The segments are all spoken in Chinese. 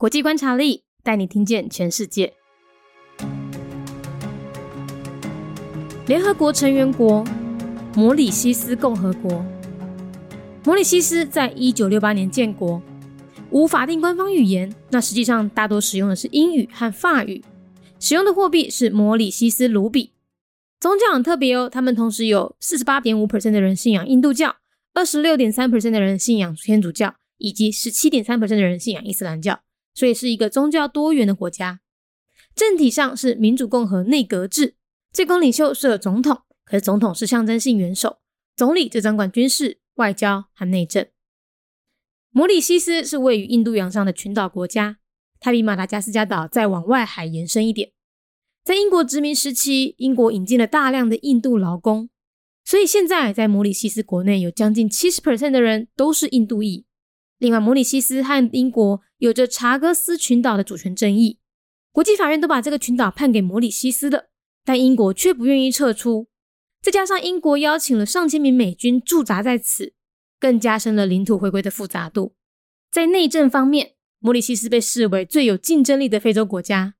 国际观察力带你听见全世界。联合国成员国摩里西斯共和国。摩里西斯在一九六八年建国，无法定官方语言，那实际上大多使用的是英语和法语。使用的货币是摩里西斯卢比。宗教很特别哦，他们同时有四十八点五 percent 的人信仰印度教，二十六点三 percent 的人信仰天主教，以及十七点三 percent 的人信仰伊斯兰教，所以是一个宗教多元的国家。政体上是民主共和内阁制，最高领袖是总统，可是总统是象征性元首，总理则掌管军事、外交和内政。摩里西斯是位于印度洋上的群岛国家。它比马达加斯加岛再往外海延伸一点。在英国殖民时期，英国引进了大量的印度劳工，所以现在在摩里西斯国内有将近七十 percent 的人都是印度裔。另外，摩里西斯和英国有着查戈斯群岛的主权争议，国际法院都把这个群岛判给摩里西斯了，但英国却不愿意撤出。再加上英国邀请了上千名美军驻扎在此，更加深了领土回归的复杂度。在内政方面，摩里西斯被视为最有竞争力的非洲国家，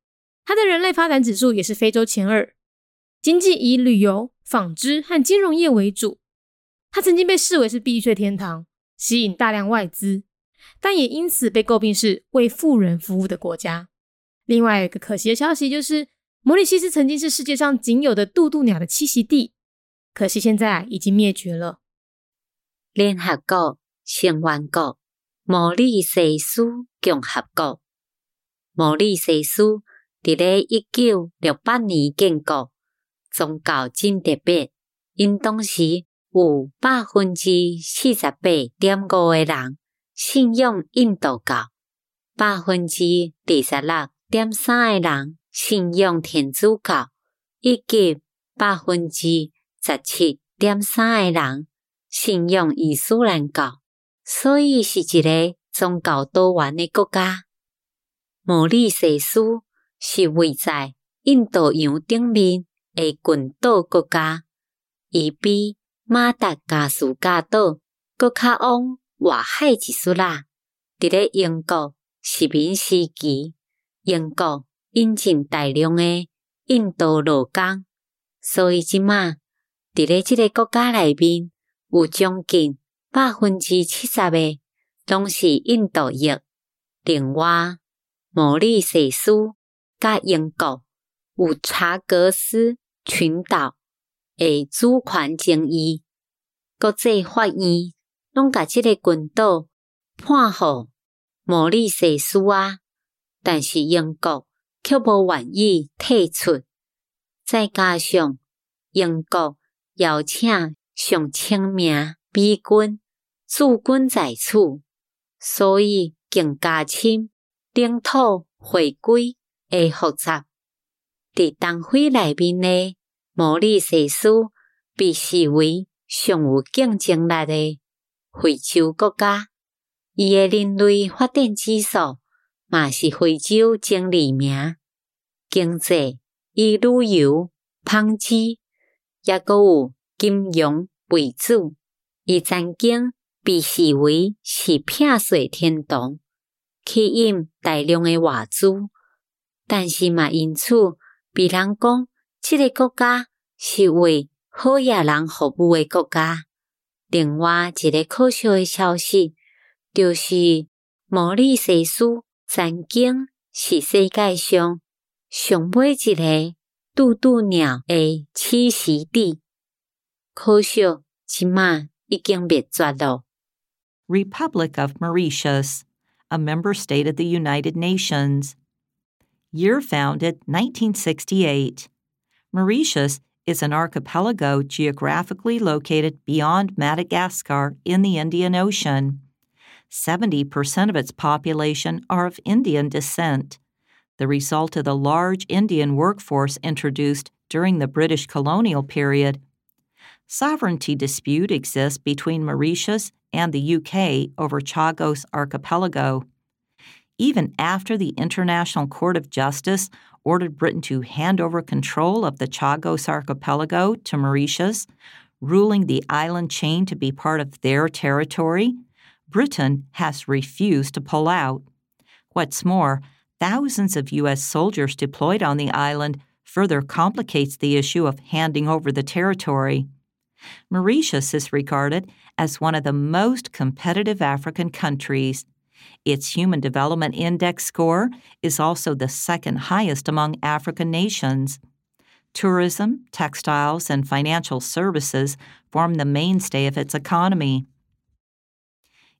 它的人类发展指数也是非洲前二。经济以旅游、纺织和金融业为主。它曾经被视为是避税天堂，吸引大量外资，但也因此被诟病是为富人服务的国家。另外一个可惜的消息就是，摩里西斯曾经是世界上仅有的渡渡鸟的栖息地，可惜现在已经灭绝了。联合国成员国。摩里西斯共和国，摩里西斯伫咧一九六八年建国，宗教真特别，因当时有百分之四十八点五诶人信仰印度教，百分之二十六点三诶人信仰天主教，以及百分之十七点三诶人信仰伊斯兰教。所以是一个宗教多元的国家。摩里西斯是位在印度洋顶面的群岛国家，伊比马达加斯加岛搁较往外海一丝啦。伫咧英国殖民时期，英国引进大量诶印度劳工，所以即马伫咧即个国家内面有将近。百分之七十诶拢是印度裔。另外，摩里西斯甲英国有查格斯群岛诶主权争议，国际法院拢甲即个群岛判予摩利西斯啊，但是英国却无愿意退出。再加上英国邀请上千名。美军驻军在此，所以更加深领土回归的复杂。伫东非内面的摩利西斯被视为上有竞争力的非洲国家，伊诶人类发展指数嘛是非洲前二名。经济以旅游、纺织，也阁有金融为主。伊曾经被视为是骗税天堂，吸引大量诶外资，但是嘛因此被人讲，这个国家是为好野人服务诶国家。另外一个可笑的消息，就是摩里西斯曾经是世界上上尾一个渡渡鸟的栖息地。可笑，即马。Republic of Mauritius, a member state of the United Nations. Year founded 1968. Mauritius is an archipelago geographically located beyond Madagascar in the Indian Ocean. 70% of its population are of Indian descent, the result of the large Indian workforce introduced during the British colonial period sovereignty dispute exists between Mauritius and the UK over Chagos Archipelago. Even after the International Court of Justice ordered Britain to hand over control of the Chagos Archipelago to Mauritius, ruling the island chain to be part of their territory, Britain has refused to pull out. What's more, thousands of U.S. soldiers deployed on the island further complicates the issue of handing over the territory. Mauritius is regarded as one of the most competitive African countries. Its Human Development Index score is also the second highest among African nations. Tourism, textiles, and financial services form the mainstay of its economy.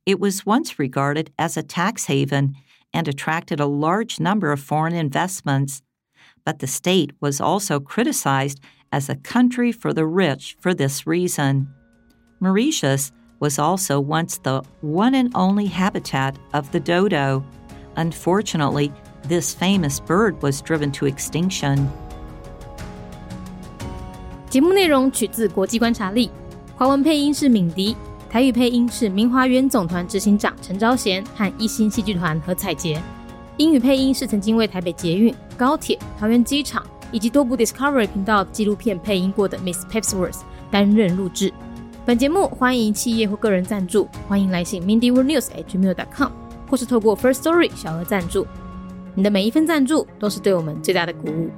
It was once regarded as a tax haven and attracted a large number of foreign investments, but the state was also criticized as a country for the rich for this reason. Mauritius was also once the one and only habitat of the dodo. Unfortunately, this famous bird was driven to extinction. 节目内容取自国际观察力，华文配音是敏迪，台语配音是明华园总团执行长陈昭贤和一星戏剧团何彩杰，英语配音是曾经为台北捷运、高铁、桃园机场以及多部 Discovery 频道纪录片配音过的 Miss Pepsworth 担任录制。 本节目欢迎企业或个人赞助，欢迎来信 mindyworldnews@gmail.com，或是透过 First Story 小额赞助。你的每一份赞助都是对我们最大的鼓舞。